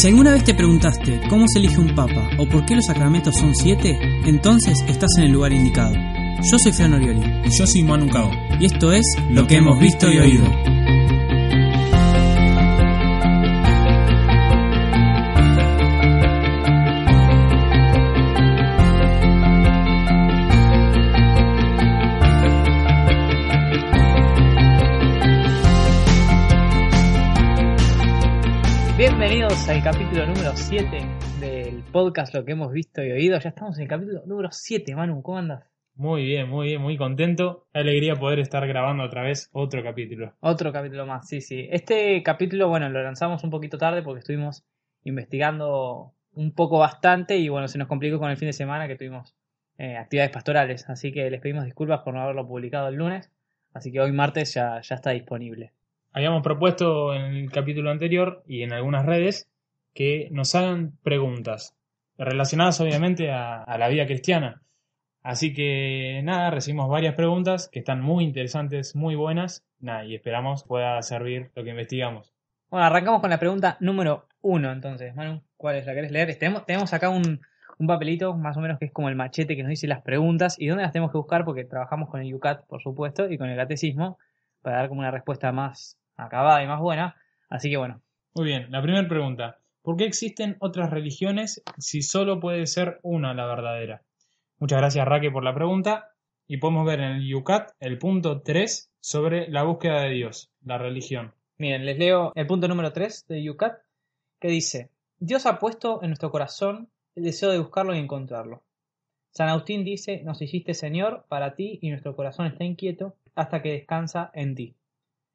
Si alguna vez te preguntaste cómo se elige un papa o por qué los sacramentos son siete, entonces estás en el lugar indicado. Yo soy Fran Orioli Y yo soy Manu Cao. y esto es Lo que hemos visto y oído. Al capítulo número 7 del podcast Lo que hemos visto y oído. Ya estamos en el capítulo número 7, Manu, ¿cómo andas? Muy bien, muy bien, muy contento. Qué alegría poder estar grabando otra vez otro capítulo. Otro capítulo más, sí, sí. Este capítulo, bueno, lo lanzamos un poquito tarde porque estuvimos investigando un poco bastante y bueno, se nos complicó con el fin de semana que tuvimos eh, actividades pastorales. Así que les pedimos disculpas por no haberlo publicado el lunes. Así que hoy martes ya, ya está disponible. Habíamos propuesto en el capítulo anterior y en algunas redes que nos hagan preguntas relacionadas obviamente a, a la vida cristiana. Así que nada, recibimos varias preguntas que están muy interesantes, muy buenas. Nada, y esperamos pueda servir lo que investigamos. Bueno, arrancamos con la pregunta número uno, entonces. Manu, ¿cuál es? ¿La querés leer? Tenemos, tenemos acá un, un papelito, más o menos, que es como el machete que nos dice las preguntas y dónde las tenemos que buscar, porque trabajamos con el UCAT, por supuesto, y con el catecismo, para dar como una respuesta más acabada y más buena. Así que bueno, Muy bien, la primera pregunta. ¿Por qué existen otras religiones si solo puede ser una la verdadera? Muchas gracias Raque por la pregunta. Y podemos ver en el Yucat el punto 3 sobre la búsqueda de Dios, la religión. miren, les leo el punto número 3 de UCAT, que dice, Dios ha puesto en nuestro corazón el deseo de buscarlo y encontrarlo. San Agustín dice, nos hiciste Señor para ti y nuestro corazón está inquieto hasta que descansa en ti.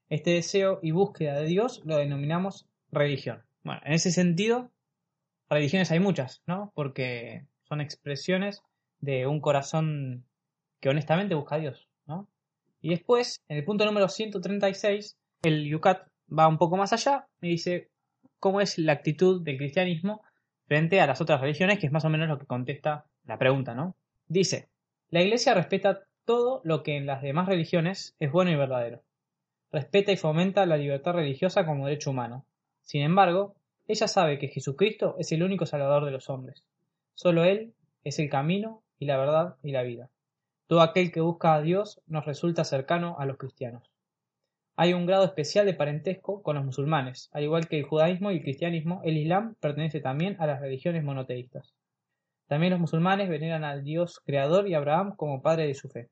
Este deseo y búsqueda de Dios lo denominamos religión. Bueno, en ese sentido, religiones hay muchas, ¿no? Porque son expresiones de un corazón que honestamente busca a Dios, ¿no? Y después, en el punto número 136, el Yucat va un poco más allá y dice cómo es la actitud del cristianismo frente a las otras religiones, que es más o menos lo que contesta la pregunta, ¿no? Dice, la Iglesia respeta todo lo que en las demás religiones es bueno y verdadero. Respeta y fomenta la libertad religiosa como derecho humano. Sin embargo, ella sabe que Jesucristo es el único Salvador de los hombres. Solo Él es el camino y la verdad y la vida. Todo aquel que busca a Dios nos resulta cercano a los cristianos. Hay un grado especial de parentesco con los musulmanes, al igual que el judaísmo y el cristianismo, el islam pertenece también a las religiones monoteístas. También los musulmanes veneran al Dios creador y Abraham como padre de su fe.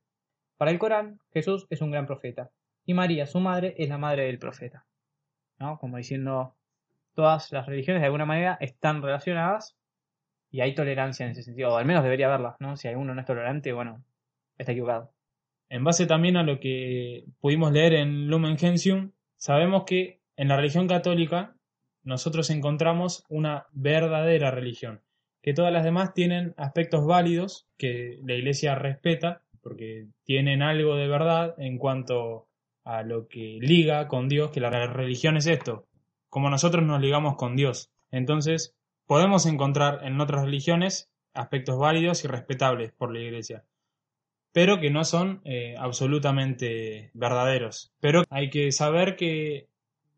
Para el Corán, Jesús es un gran profeta, y María, su madre, es la madre del profeta. ¿No? Como diciendo, todas las religiones de alguna manera están relacionadas y hay tolerancia en ese sentido, o al menos debería haberla, ¿no? Si alguno no es tolerante, bueno, está equivocado. En base también a lo que pudimos leer en Lumen Gentium, sabemos que en la religión católica nosotros encontramos una verdadera religión, que todas las demás tienen aspectos válidos que la Iglesia respeta, porque tienen algo de verdad en cuanto a lo que liga con Dios, que la religión es esto, como nosotros nos ligamos con Dios. Entonces, podemos encontrar en otras religiones aspectos válidos y respetables por la Iglesia pero que no son eh, absolutamente verdaderos. Pero hay que saber que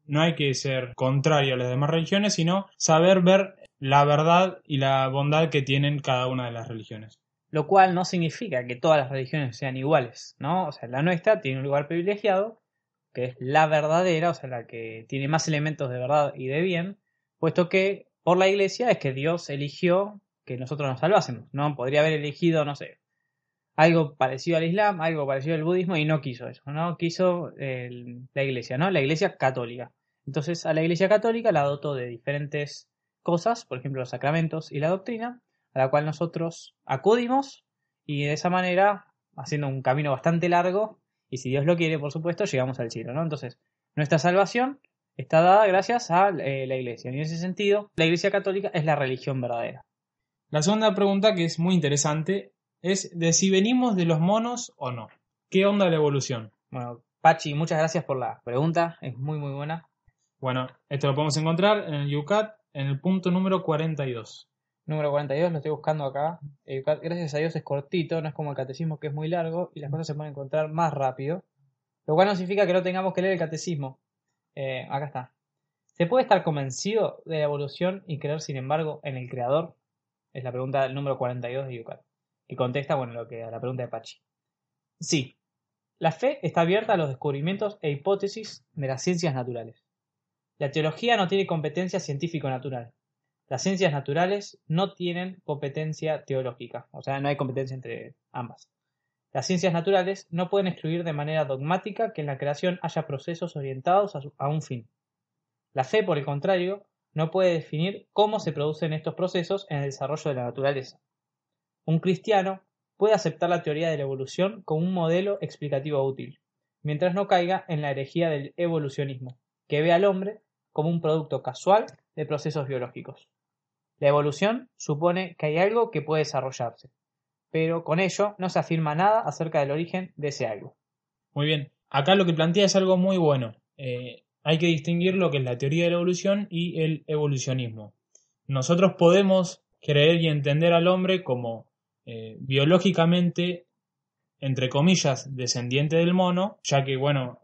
no hay que ser contrario a las demás religiones, sino saber ver la verdad y la bondad que tienen cada una de las religiones. Lo cual no significa que todas las religiones sean iguales, ¿no? O sea, la nuestra tiene un lugar privilegiado, que es la verdadera, o sea, la que tiene más elementos de verdad y de bien, puesto que por la iglesia es que Dios eligió que nosotros nos salvásemos, ¿no? Podría haber elegido, no sé, algo parecido al Islam, algo parecido al budismo y no quiso eso, ¿no? Quiso la iglesia, ¿no? La iglesia católica. Entonces a la iglesia católica la dotó de diferentes cosas, por ejemplo los sacramentos y la doctrina, a la cual nosotros acudimos y de esa manera, haciendo un camino bastante largo, y si Dios lo quiere, por supuesto, llegamos al cielo, ¿no? Entonces, nuestra salvación está dada gracias a eh, la iglesia. Y en ese sentido, la iglesia católica es la religión verdadera. La segunda pregunta, que es muy interesante, es de si venimos de los monos o no. ¿Qué onda la evolución? Bueno, Pachi, muchas gracias por la pregunta, es muy muy buena. Bueno, esto lo podemos encontrar en el Yucat en el punto número 42. Número 42, lo estoy buscando acá. Gracias a Dios es cortito, no es como el catecismo que es muy largo y las cosas se pueden encontrar más rápido. Lo cual no significa que no tengamos que leer el catecismo. Eh, acá está. ¿Se puede estar convencido de la evolución y creer, sin embargo, en el creador? Es la pregunta número 42 de Yucat. Y contesta, bueno, lo que a la pregunta de Pachi. Sí, la fe está abierta a los descubrimientos e hipótesis de las ciencias naturales. La teología no tiene competencia científico-natural. Las ciencias naturales no tienen competencia teológica, o sea, no hay competencia entre ambas. Las ciencias naturales no pueden excluir de manera dogmática que en la creación haya procesos orientados a, un fin. La fe, por el contrario, no puede definir cómo se producen estos procesos en el desarrollo de la naturaleza. Un cristiano puede aceptar la teoría de la evolución como un modelo explicativo útil, mientras no caiga en la herejía del evolucionismo, que ve al hombre como un producto casual de procesos biológicos. La evolución supone que hay algo que puede desarrollarse, pero con ello no se afirma nada acerca del origen de ese algo. Muy bien, acá lo que plantea es algo muy bueno. Eh, hay que distinguir lo que es la teoría de la evolución y el evolucionismo. Nosotros podemos creer y entender al hombre como eh, biológicamente, entre comillas, descendiente del mono, ya que, bueno,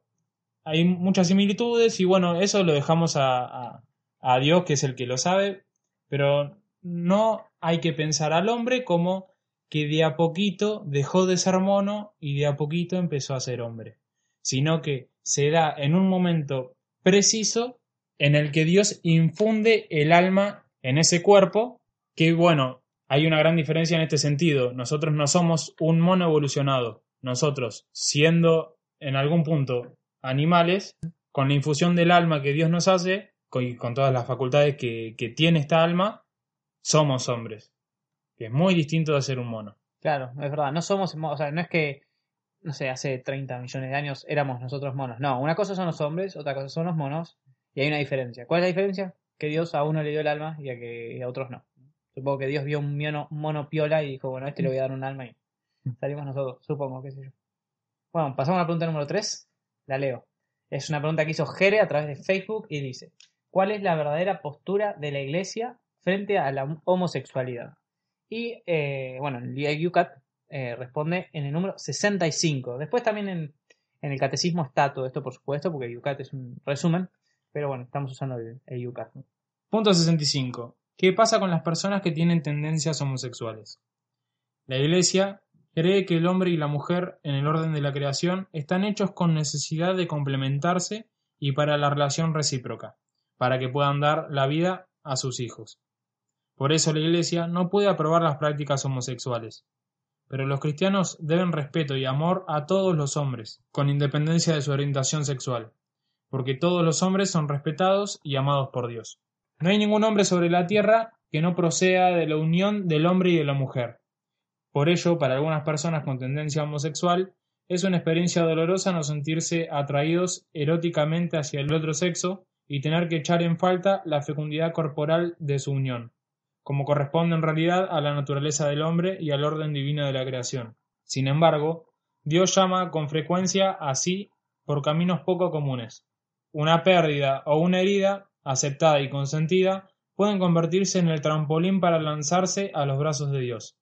hay muchas similitudes y, bueno, eso lo dejamos a, a Dios, que es el que lo sabe, pero no hay que pensar al hombre como que de a poquito dejó de ser mono y de a poquito empezó a ser hombre, sino que se da en un momento preciso en el que Dios infunde el alma en ese cuerpo, que bueno, hay una gran diferencia en este sentido. Nosotros no somos un mono evolucionado. Nosotros, siendo en algún punto animales, con la infusión del alma que Dios nos hace, con, todas las facultades que, que tiene esta alma, somos hombres que es muy distinto de ser un mono. Claro, es verdad, no somos, o sea, no es que, no sé, hace 30 millones de años éramos nosotros monos. No, una cosa son los hombres, otra cosa son los monos, y hay una diferencia. ¿Cuál es la diferencia? Que Dios a uno le dio el alma y a, que, a otros no. Supongo que Dios vio un mono, mono piola y dijo, bueno, a este le voy a dar un alma y salimos nosotros, supongo, qué sé yo. Bueno, pasamos a la pregunta número 3, la leo. Es una pregunta que hizo Jere a través de Facebook y dice, ¿cuál es la verdadera postura de la iglesia frente a la homosexualidad? Y eh, bueno, el UCAT eh, responde en el número 65. Después también en, el catecismo está todo esto, por supuesto, porque es un resumen. Pero bueno, estamos usando el, el UCAT. Punto 65. ¿Qué pasa con las personas que tienen tendencias homosexuales? La Iglesia cree que el hombre y la mujer en el orden de la creación están hechos con necesidad de complementarse y para la relación recíproca, para que puedan dar la vida a sus hijos. Por eso la Iglesia no puede aprobar las prácticas homosexuales. Pero los cristianos deben respeto y amor a todos los hombres, con independencia de su orientación sexual, porque todos los hombres son respetados y amados por Dios. No hay ningún hombre sobre la tierra que no proceda de la unión del hombre y de la mujer. Por ello, para algunas personas con tendencia homosexual, es una experiencia dolorosa no sentirse atraídos eróticamente hacia el otro sexo y tener que echar en falta la fecundidad corporal de su unión como corresponde en realidad a la naturaleza del hombre y al orden divino de la creación. Sin embargo, Dios llama con frecuencia así por caminos poco comunes. Una pérdida o una herida, aceptada y consentida, pueden convertirse en el trampolín para lanzarse a los brazos de Dios,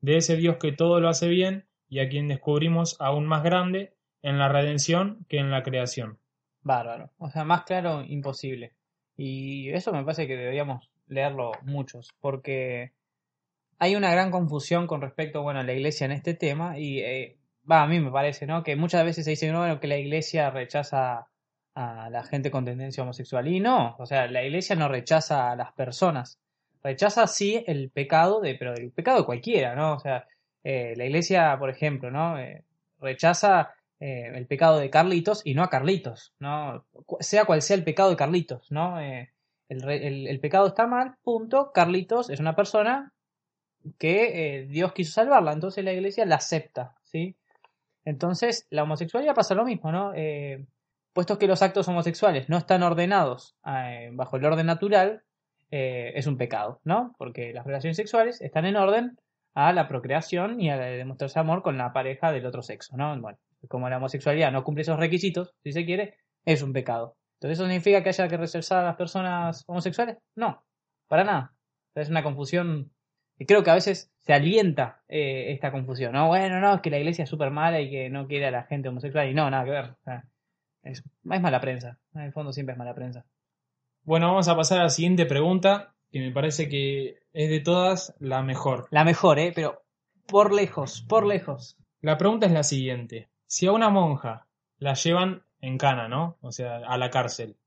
de ese Dios que todo lo hace bien y a quien descubrimos aún más grande en la redención que en la creación. Bárbaro. O sea, más claro, imposible. Y eso me parece que deberíamos leerlo muchos, porque hay una gran confusión con respecto bueno, a la iglesia en este tema y eh, a mí me parece, ¿no? Que muchas veces se dice bueno, que la iglesia rechaza a la gente con tendencia homosexual y no, o sea, la iglesia no rechaza a las personas, rechaza sí el pecado de, pero el pecado de cualquiera, ¿no? O sea, eh, la iglesia, por ejemplo, ¿no? Eh, rechaza el pecado de Carlitos y no a Carlitos, ¿no? Sea cual sea el pecado de Carlitos, ¿no? el, pecado está mal, punto. Carlitos es una persona que eh, Dios quiso salvarla, entonces la iglesia la acepta, ¿sí? Entonces, la homosexualidad pasa lo mismo, ¿no? Eh, puesto que los actos homosexuales no están ordenados eh, bajo el orden natural, es un pecado, ¿no? Porque las relaciones sexuales están en orden a la procreación y a demostrarse amor con la pareja del otro sexo, ¿no? Bueno, como la homosexualidad no cumple esos requisitos, si se quiere, es un pecado. Entonces, ¿eso significa que haya que rechazar a las personas homosexuales? No, para nada. Es una confusión y creo que a veces se alienta eh, esta confusión. No, bueno, no, es que la iglesia es súper mala y que no quiere a la gente homosexual y no, nada que ver. es, mala prensa. En el fondo siempre es mala prensa. Bueno, vamos a pasar a la siguiente pregunta, que me parece que es de todas la mejor. La mejor, ¿eh? Pero por lejos, por lejos. La pregunta es la siguiente. Si a una monja la llevan en cana, ¿no? O sea, a la cárcel.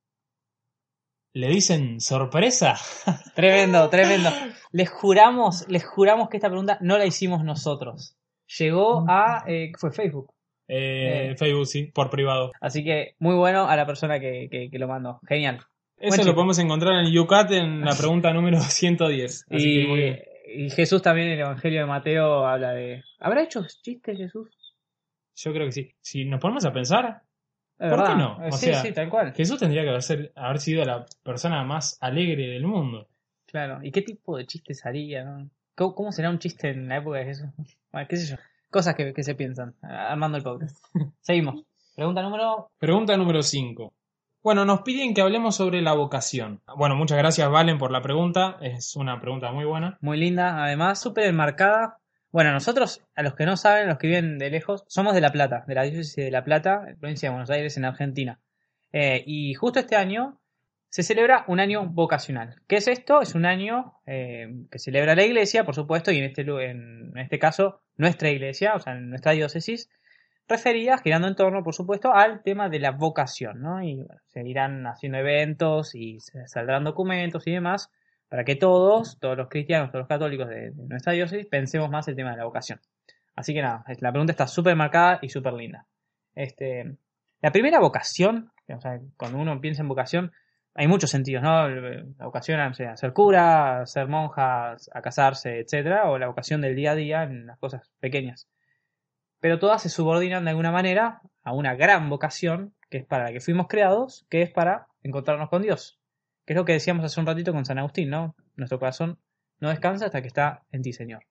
¿Le dicen sorpresa? Tremendo, tremendo. Les juramos, les juramos que esta pregunta no la hicimos nosotros. Llegó a... Eh, fue Facebook. Eh, Eh. Facebook, sí, por privado. Así que muy bueno a la persona que, que- que lo mandó. Genial. Eso Buen lo podemos encontrar en el UCAT en la pregunta número 110. Así que muy Y, bien. y Jesús también en el Evangelio de Mateo habla de... ¿Habrá hecho chistes Jesús? Yo creo que sí. Si nos ponemos a pensar, Es ¿Por qué no? Eh, O sí, sea, sí, tal cual. Jesús tendría que haber, ser- haber sido la persona más alegre del mundo. Claro. ¿Y qué tipo de chistes haría? no? ¿Cómo, cómo será un chiste en la época de Jesús? Bueno, qué sé yo. Cosas que, que se piensan. Armando el podcast. Seguimos. Pregunta número... Pregunta número 5. Bueno, nos piden que hablemos sobre la vocación. Bueno, muchas gracias Valen por la pregunta. Es una pregunta muy buena. Muy linda, además, súper enmarcada. Bueno, nosotros, a los que no saben, los que viven de lejos, somos de La Plata, de la diócesis de La Plata, provincia de Buenos Aires, en Argentina. Eh, y justo este año se celebra un año vocacional. ¿Qué es esto? Es un año eh, que celebra la iglesia, por supuesto, y en este, en, este caso, nuestra iglesia, o sea, nuestra diócesis, referida, girando en torno, por supuesto, al tema de la vocación, ¿no? Y bueno, se irán haciendo eventos y saldrán documentos y demás para que todos, todos los cristianos, todos los católicos de, nuestra diócesis, pensemos más el tema de la vocación. Así que nada, la pregunta está súper marcada y súper linda. Este, la primera vocación, o sea, cuando uno piensa en vocación, hay muchos sentidos, ¿no? La vocación a, ser cura, ser monja, a casarse, etcétera, o la vocación del día a día en las cosas pequeñas. Pero todas se subordinan de alguna manera a una gran vocación, que es para la que fuimos creados, que es para encontrarnos con Dios. Que es lo que decíamos hace un ratito con San Agustín, ¿no? Nuestro corazón no descansa hasta que está en ti, Señor.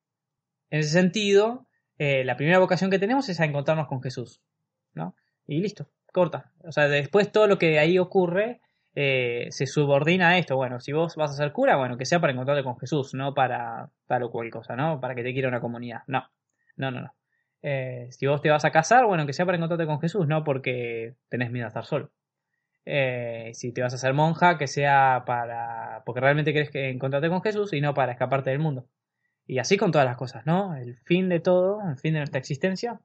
En ese sentido, eh, la primera vocación que tenemos es a encontrarnos con Jesús, ¿no? Y listo, corta. O sea, después todo lo que ahí ocurre eh, se subordina a esto. Bueno, si vos vas a ser cura, bueno, que sea para encontrarte con Jesús, no para tal o cual cosa, ¿no? Para que te quiera una comunidad. No, no, no, no. Eh, si vos te vas a casar, bueno, que sea para encontrarte con Jesús, no porque tenés miedo a estar solo. Eh, si te vas a hacer monja, que sea para. porque realmente que encontrarte con Jesús y no para escaparte del mundo. Y así con todas las cosas, ¿no? El fin de todo, el fin de nuestra existencia,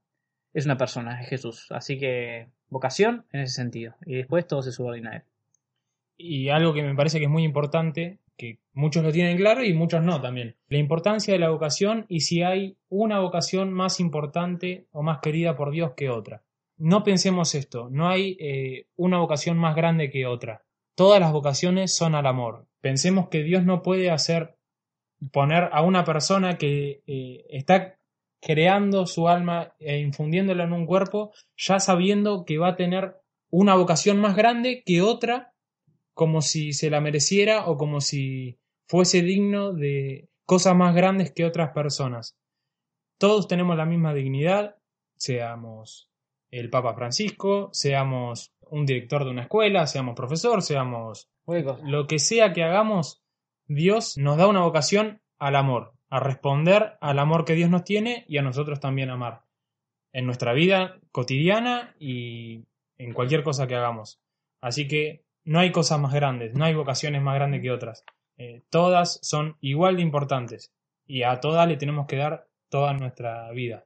es una persona, es Jesús. Así que vocación en ese sentido. Y después todo se subordina a él. Y algo que me parece que es muy importante, que muchos lo tienen claro y muchos no también. La importancia de la vocación y si hay una vocación más importante o más querida por Dios que otra. No pensemos esto, no hay eh, una vocación más grande que otra. Todas las vocaciones son al amor. Pensemos que Dios no puede hacer poner a una persona que eh, está creando su alma e infundiéndola en un cuerpo, ya sabiendo que va a tener una vocación más grande que otra como si se la mereciera o como si fuese digno de cosas más grandes que otras personas. Todos tenemos la misma dignidad, seamos el Papa Francisco, seamos un director de una escuela, seamos profesor, seamos lo que sea que hagamos, Dios nos da una vocación al amor, a responder al amor que Dios nos tiene y a nosotros también amar, en nuestra vida cotidiana y en cualquier cosa que hagamos. Así que no hay cosas más grandes, no hay vocaciones más grandes que otras. Eh, todas son igual de importantes y a todas le tenemos que dar toda nuestra vida.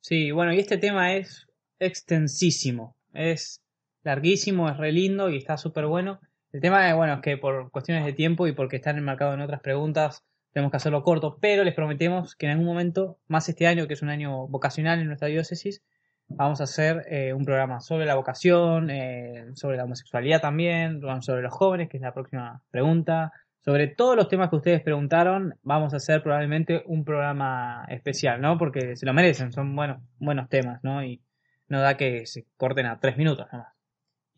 Sí, bueno, y este tema es extensísimo. Es larguísimo, es re lindo y está súper bueno. El tema es, bueno, es que por cuestiones de tiempo y porque están enmarcados en otras preguntas, tenemos que hacerlo corto, pero les prometemos que en algún momento, más este año, que es un año vocacional en nuestra diócesis, vamos a hacer eh, un programa sobre la vocación, eh, sobre la homosexualidad también, sobre los jóvenes, que es la próxima pregunta, sobre todos los temas que ustedes preguntaron, vamos a hacer probablemente un programa especial, ¿no? Porque se lo merecen, son buenos, buenos temas, ¿no? Y no da que se corten a tres minutos nada más.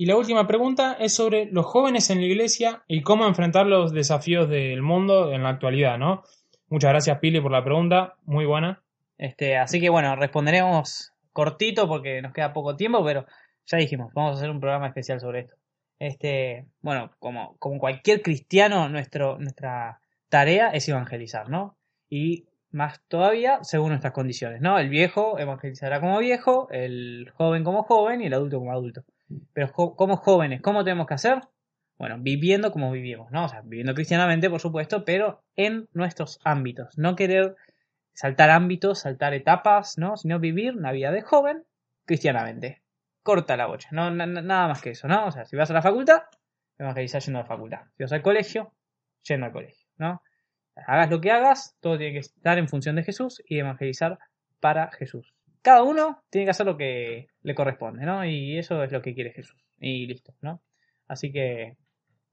Y la última pregunta es sobre los jóvenes en la iglesia y cómo enfrentar los desafíos del mundo en la actualidad, ¿no? Muchas gracias, Pili, por la pregunta, muy buena. Este, así que bueno, responderemos cortito porque nos queda poco tiempo, pero ya dijimos, vamos a hacer un programa especial sobre esto. Este, bueno, como, como cualquier cristiano, nuestro, nuestra tarea es evangelizar, ¿no? Y más todavía según nuestras condiciones, ¿no? El viejo evangelizará como viejo, el joven como joven y el adulto como adulto. Pero jo como jóvenes, ¿cómo tenemos que hacer? bueno, viviendo como vivimos, ¿no? O sea, viviendo cristianamente, por supuesto, pero en nuestros ámbitos. No querer saltar ámbitos, saltar etapas, ¿no? Sino vivir una vida de joven cristianamente. Corta la bocha, no, nada más que eso, ¿no? O sea, si vas a la facultad, evangelizar yendo a la facultad. Si vas al colegio, yendo al colegio, ¿no? Hagas lo que hagas, todo tiene que estar en función de Jesús y evangelizar para Jesús. Cada uno tiene que hacer lo que le corresponde, ¿no? Y eso es lo que quiere Jesús. Y listo, ¿no? Así que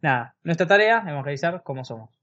nada, nuestra tarea es evangelizar como somos.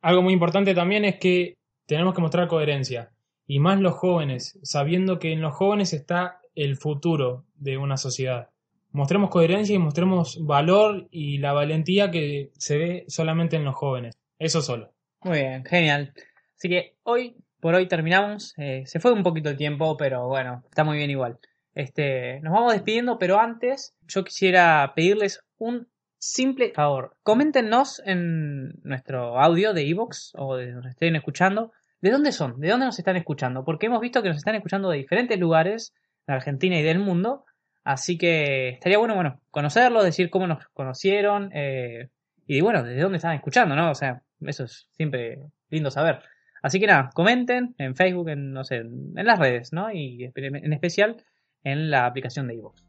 Algo muy importante también es que tenemos que mostrar coherencia. Y más los jóvenes, sabiendo que en los jóvenes está el futuro de una sociedad. Mostremos coherencia y mostremos valor y la valentía que se ve solamente en los jóvenes. Eso solo. Muy bien, genial. Así que hoy, por hoy terminamos. Eh, se fue un poquito el tiempo, pero bueno, está muy bien igual. Este, nos vamos despidiendo, pero antes yo quisiera pedirles un simple favor. Coméntenos en nuestro audio de Evox o de donde estén escuchando. ¿De dónde son? ¿De dónde nos están escuchando? Porque hemos visto que nos están escuchando de diferentes lugares de Argentina y del mundo. Así que estaría bueno, bueno, conocerlo, decir cómo nos conocieron eh, y bueno, desde dónde están escuchando, ¿no? O sea, eso es siempre lindo saber. Así que nada, comenten en Facebook, en no sé, en las redes, ¿no? Y en especial en la aplicación de iVoox.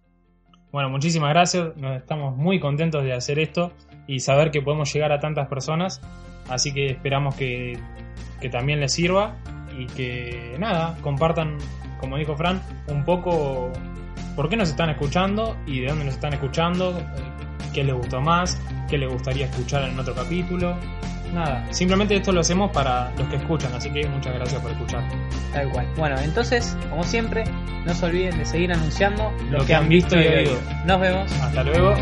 Bueno, muchísimas gracias. Nos estamos muy contentos de hacer esto y saber que podemos llegar a tantas personas. Así que esperamos que, también les sirva y que nada, compartan, como dijo Fran, un poco por qué nos están escuchando y de dónde nos están escuchando, qué les gustó más, qué les gustaría escuchar en otro capítulo. Nada, simplemente esto lo hacemos para los que escuchan, así que muchas gracias por escuchar. Tal cual. Bueno, entonces, como siempre, no se olviden de seguir anunciando lo, que, han visto y oído. Nos vemos. Hasta luego.